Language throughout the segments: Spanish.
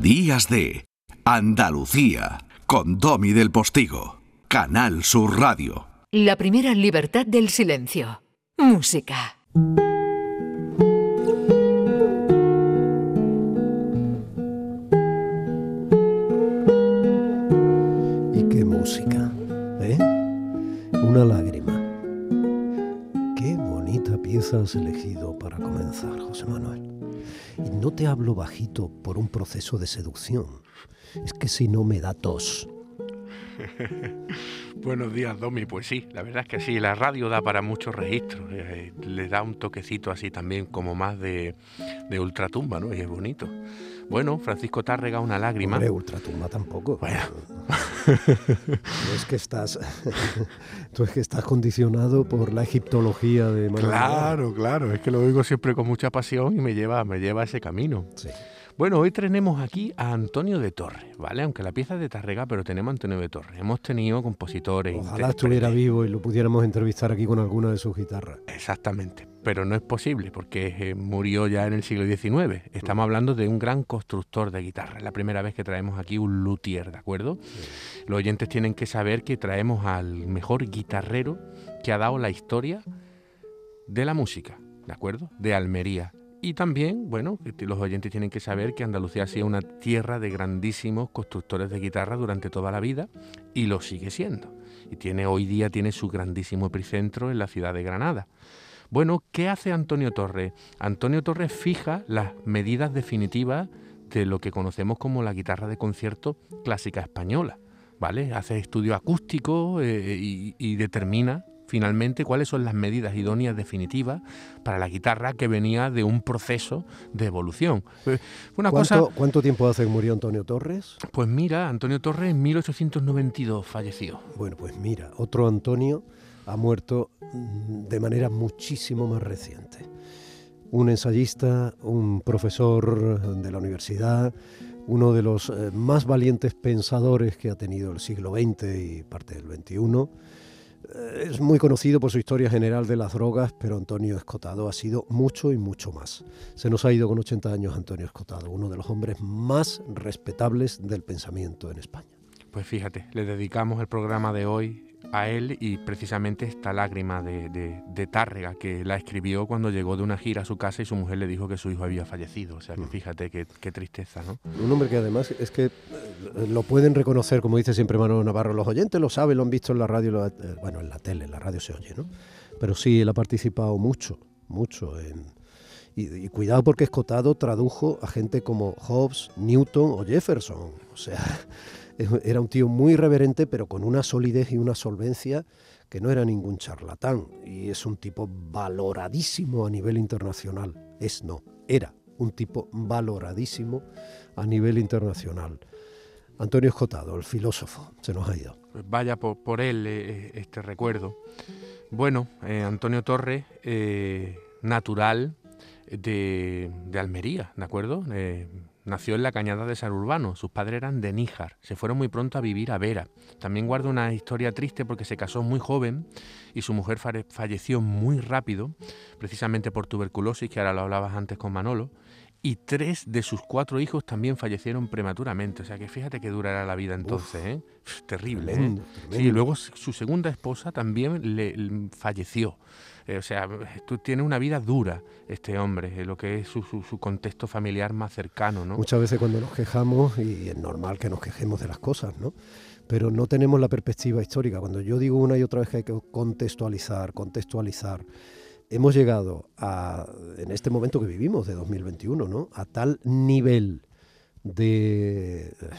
Días de Andalucía con Domi del Postigo, Canal Sur Radio. La primera libertad del silencio. Música. Y qué música, ¿eh? Una lágrima. Qué bonita pieza has elegido para comenzar, José Manuel. Y no te hablo bajito por un proceso de seducción. Es que si no me da tos. Buenos días, Domi. Pues sí, la verdad es que sí, la radio da para muchos registros. eh, le da un toquecito así también como más de, de ultratumba, ¿no? Y es bonito. Bueno, Francisco Tárrega, una lágrima. Hombre, ultratumba tampoco. Bueno. Tú es que estás, tú es que estás condicionado por la egiptología de Manuel. Claro, claro, es que lo oigo siempre con mucha pasión y me lleva, me lleva a ese camino. Sí. Bueno, hoy tenemos aquí a Antonio de Torres, ¿vale? Aunque la pieza es de Tárrega, pero tenemos a Antonio de Torres. Hemos tenido compositores. Ojalá estuviera vivo y lo pudiéramos entrevistar aquí con alguna de sus guitarras. Exactamente, pero no es posible porque eh, murió ya en el siglo XIX. Estamos hablando de un gran constructor de guitarra. Es la primera vez que traemos aquí un luthier, ¿de acuerdo? Los oyentes tienen que saber que traemos al mejor guitarrero que ha dado la historia de la música, ¿de acuerdo? De Almería. Y también, bueno, los oyentes tienen que saber que Andalucía ha sido una tierra de grandísimos constructores de guitarra durante toda la vida y lo sigue siendo. Y tiene hoy día tiene su grandísimo epicentro en la ciudad de Granada. Bueno, ¿qué hace Antonio Torres? Antonio Torres fija las medidas definitivas de lo que conocemos como la guitarra de concierto clásica española, ¿vale? Hace estudio acústico eh, y, y determina finalmente cuáles son las medidas idóneas definitivas para la guitarra que venía de un proceso de evolución. Eh, cosa, ¿Cuánto, cuánto tiempo hace que murió Antonio Torres? pues mira, Antonio Torres en 1892 falleció. Bueno, pues mira, otro Antonio ha muerto de manera muchísimo más reciente. Un ensayista, un profesor de la universidad, uno de los eh, más valientes pensadores que ha tenido el siglo XX y parte del XXI. Eh, Es muy conocido por su historia general de las drogas, pero Antonio Escotado ha sido mucho y mucho más. Se nos ha ido con 80 años Antonio Escotado, uno de los hombres más respetables del pensamiento en España. Pues fíjate, le dedicamos el programa de hoy a él y precisamente esta lágrima de, de- de Tárrega que la escribió cuando llegó de una gira a su casa y su mujer le dijo que su hijo había fallecido. O sea que fíjate qué, qué tristeza, ¿no? Un hombre que además es que eh, lo pueden reconocer, como dice siempre Manuel Navarro, los oyentes lo saben, lo han visto en la radio, lo- eh, bueno, en la tele, en la radio se oye, ¿no? Pero sí, él ha participado mucho, mucho en... Y, cuidado porque Escotado tradujo a gente como Hobbes, Newton o Jefferson. O sea, era un tío muy irreverente, pero con una solidez y una solvencia que no era ningún charlatán. Y es un tipo valoradísimo a nivel internacional. Es no, era un tipo valoradísimo a nivel internacional. Antonio Escotado, el filósofo, se nos ha ido. Vaya por, por él eh, este recuerdo. Bueno, eh, Antonio Torres, eh, natural de, de Almería, ¿de acuerdo? Eh, nació en la cañada de San Urbano, sus padres eran de Níjar, se fueron muy pronto a vivir a Vera. También guarda una historia triste porque se casó muy joven y su mujer falleció muy rápido, precisamente por tuberculosis, que ahora lo hablabas antes con Manolo. Y tres de sus cuatro hijos también fallecieron prematuramente. O sea que fíjate que dura era la vida entonces, ¿eh? Terrible, ¿eh? Tremendo, Sí, y tremendo. luego su segunda esposa también le, le falleció. Eh, o sea, tú tienes una vida dura este hombre, eh, lo que es su, su- contexto familiar más cercano, ¿no? Muchas veces cuando nos quejamos, y es normal que nos quejemos de las cosas, ¿no? Pero no tenemos la perspectiva histórica. Cuando yo digo una y otra vez que hay que contextualizar, contextualizar, hemos llegado a, en este momento que vivimos, de 2021, ¿no? A tal nivel de, eh,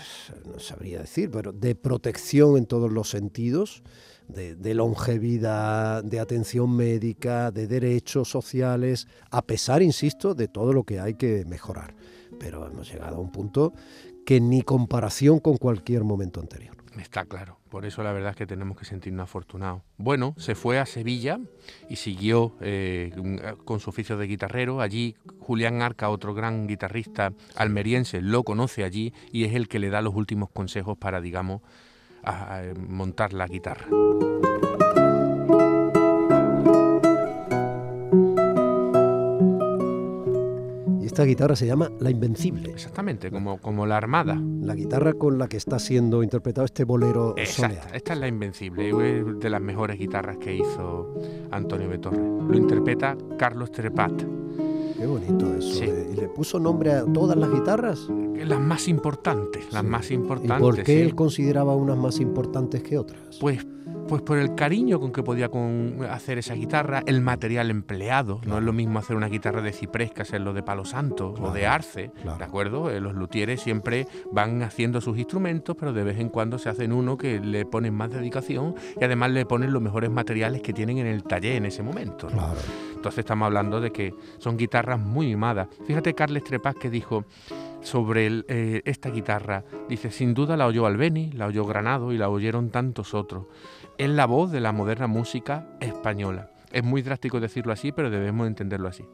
no sabría decir, pero de protección en todos los sentidos, de, de longevidad, de atención médica, de derechos sociales, a pesar, insisto, de todo lo que hay que mejorar. Pero hemos llegado a un punto que ni comparación con cualquier momento anterior. Está claro. Por eso la verdad es que tenemos que sentirnos afortunados. Bueno, se fue a Sevilla y siguió eh, con su oficio de guitarrero. Allí Julián Arca, otro gran guitarrista almeriense, lo conoce allí y es el que le da los últimos consejos para, digamos, a- montar la guitarra. esta guitarra se llama La Invencible. Exactamente, como, como la Armada. La guitarra con la que está siendo interpretado este bolero Exacto, esta es La Invencible, es de las mejores guitarras que hizo Antonio de Torres. Lo interpreta Carlos Trepat. Qué bonito eso. Eh, ¿Y le puso nombre a todas las guitarras? Las más importantes, las más importantes. ¿Y por qué él consideraba unas más importantes que otras? Pues pues por el cariño con que podía hacer esa guitarra, el material empleado. No es lo mismo hacer una guitarra de ciprés que hacerlo de palo santo o de arce, ¿de acuerdo? Eh, los luthieres siempre van haciendo sus instrumentos, pero de vez en cuando se hacen uno que le ponen más dedicación y además le ponen los mejores materiales que tienen en el taller en ese momento. Entonces estamos hablando de que son guitarras muy mimadas. Fíjate Carles Trepas que dijo sobre eh, esta guitarra, dice, sin duda la oyó Albeni, la oyó Granado y la oyeron tantos otros es la voz de la moderna música española. Es muy drástico decirlo así, pero debemos entenderlo así.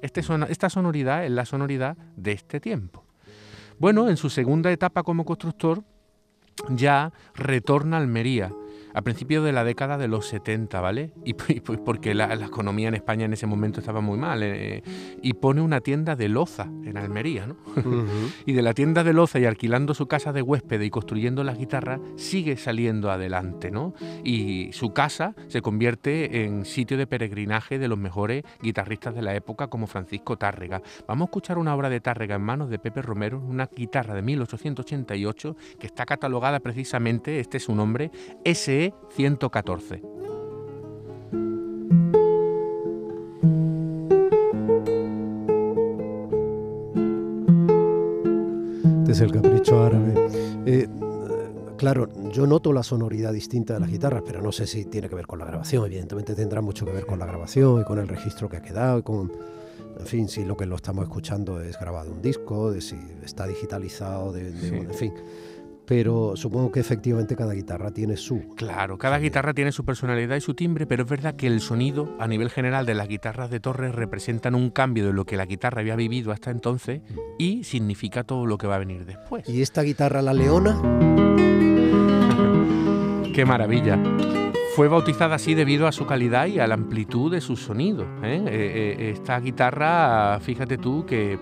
Este esta sonoridad es la sonoridad de este tiempo. Bueno, en su segunda etapa como constructor ya retorna a Almería a principios de la década de los 70, ¿vale? Y pues porque la, economía en España en ese momento estaba muy mal. Eh, y pone una tienda de loza en Almería, ¿no? y de la tienda de loza y alquilando su casa de huésped y construyendo las guitarras, sigue saliendo adelante, ¿no? Y su casa se convierte en sitio de peregrinaje de los mejores guitarristas de la época como Francisco Tárrega. Vamos a escuchar una obra de Tárrega en manos de Pepe Romero, una guitarra de 1888 que está catalogada precisamente, este es su nombre, S 114. Este es el capricho árabe. Eh, claro, yo noto la sonoridad distinta de las guitarras, pero no sé si tiene que ver con la grabación. Evidentemente tendrá mucho que ver con la grabación y con el registro que ha quedado en fin, si lo que lo estamos escuchando es grabado un disco, de si está digitalizado, de, en fin pero supongo que efectivamente cada guitarra tiene su. Claro, cada guitarra tiene su personalidad y su timbre, pero es verdad que el sonido a nivel general de las guitarras de Torres representan un cambio de lo que la guitarra había vivido hasta entonces y significa todo lo que va a venir después. ¿Y esta guitarra, la Leona? ¡Qué maravilla! Fue bautizada así debido a su calidad y a la amplitud de su sonido. ¿eh? Eh, eh, esta guitarra, fíjate tú que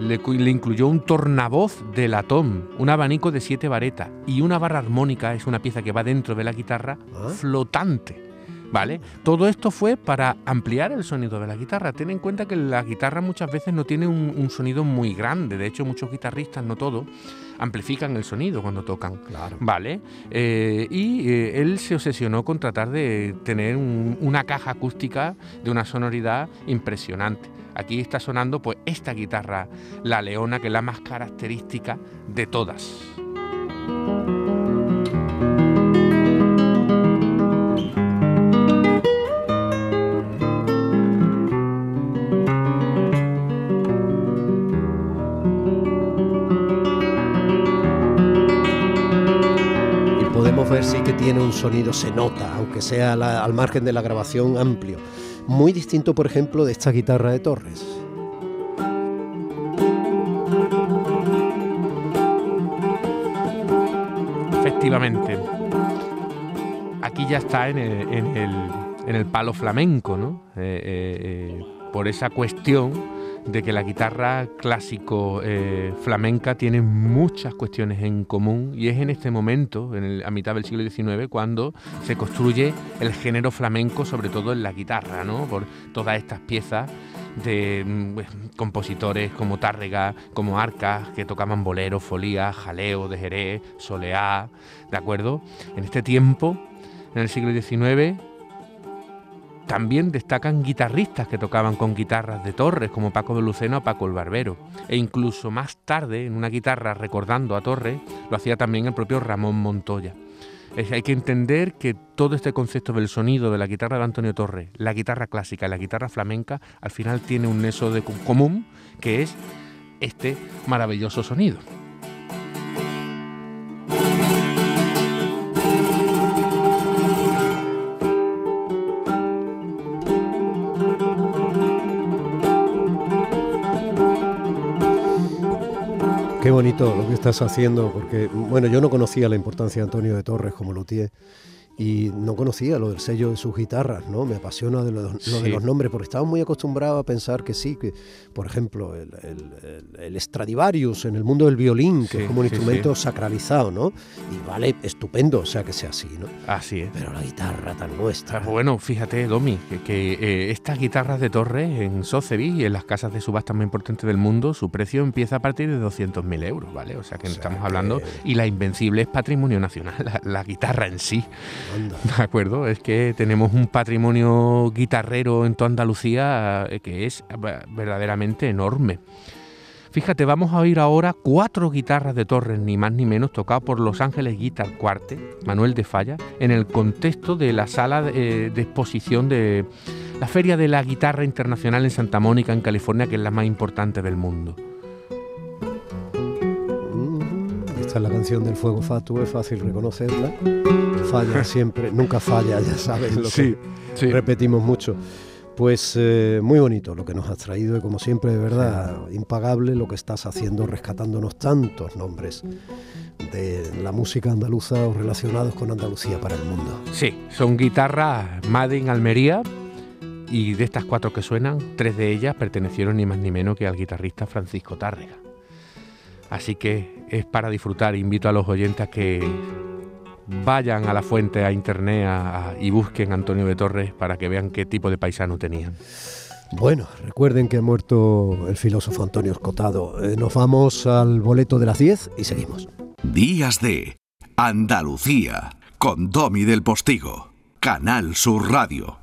le, incluyó un tornavoz de latón, un abanico de siete varetas y una barra armónica, es una pieza que va dentro de la guitarra, ah. flotante. ¿Vale? Todo esto fue para ampliar el sonido de la guitarra. Ten en cuenta que la guitarra muchas veces no tiene un, sonido muy grande. De hecho, muchos guitarristas, no todos, amplifican el sonido cuando tocan. Claro. ¿Vale? Eh, y eh, él se obsesionó con tratar de tener una caja acústica de una sonoridad impresionante. Aquí está sonando pues esta guitarra, la leona, que es la más característica de todas. Tiene un sonido, se nota, aunque sea al margen de la grabación amplio muy distinto, por ejemplo, de esta guitarra de Torres. Efectivamente. Aquí ya está en el, palo flamenco, ¿no? Eh, eh, eh, por esa cuestión de que la guitarra clásico eh, flamenca tiene muchas cuestiones en común y es en este momento, en a mitad del siglo XIX, cuando se construye el género flamenco, sobre todo en la guitarra, ¿no? por todas estas piezas de mm, pues, compositores como Tárrega, como Arcas, que tocaban boleros, folía, jaleo de Jerez, soleá, ¿de acuerdo? En este tiempo, en el siglo XIX, también destacan guitarristas que tocaban con guitarras de Torres, como Paco de Luceno o Paco el Barbero. E incluso más tarde, en una guitarra recordando a Torres, lo hacía también el propio Ramón Montoya. hay que entender que todo este concepto del sonido de la guitarra de Antonio Torres, la guitarra clásica y la guitarra flamenca, al final tiene un neso de común, que es este maravilloso sonido. Lo que estás haciendo, porque bueno, yo no conocía la importancia de Antonio de Torres como luthier y no conocía lo del sello de sus guitarras, ¿no? Me apasiona de lo, de los nombres, porque estaba muy acostumbrado a pensar que sí, que por ejemplo el, el, Stradivarius en el mundo del violín, que es como un instrumento sacralizado, ¿no? Y vale, estupendo, o sea que sea así, ¿no? Así es. Pero la guitarra tan nuestra. Ah, bueno, fíjate, Domi, que, eh, estas guitarras de torre en Sotheby's y en las casas de subasta más importantes del mundo, su precio empieza a partir de 200.000 euros, ¿vale? O sea que estamos hablando, y la Invencible es patrimonio nacional, la guitarra en sí. ¿De acuerdo? Es que tenemos un patrimonio guitarrero en toda Andalucía eh, que es verdaderamente enorme. Fíjate, vamos a oír ahora cuatro guitarras de Torres, ni más ni menos, tocadas por Los Ángeles Guitar Quartet, Manuel de Falla, en el contexto de la sala de, eh, de, exposición de la Feria de la Guitarra Internacional en Santa Mónica, en California, que es la más importante del mundo. Esta es la canción del Fuego Fatuo, es fácil reconocerla. Falla siempre, nunca falla, ya sabes lo que repetimos mucho. Pues eh, muy bonito lo que nos has traído y como siempre, de verdad, impagable lo que estás haciendo, rescatándonos tantos nombres de la música andaluza o relacionados con Andalucía para el mundo. Sí, son guitarras Made in Almería y de estas cuatro que suenan, tres de ellas pertenecieron ni más ni menos que al guitarrista Francisco Tárrega. Así que es para disfrutar. Invito a los oyentes a que vayan a la fuente, a internet y busquen Antonio de Torres para que vean qué tipo de paisano tenían. Bueno, recuerden que ha muerto el filósofo Antonio Escotado. Eh, nos vamos al boleto de las 10 y seguimos. Días de Andalucía con Domi del Postigo, Canal Sur Radio.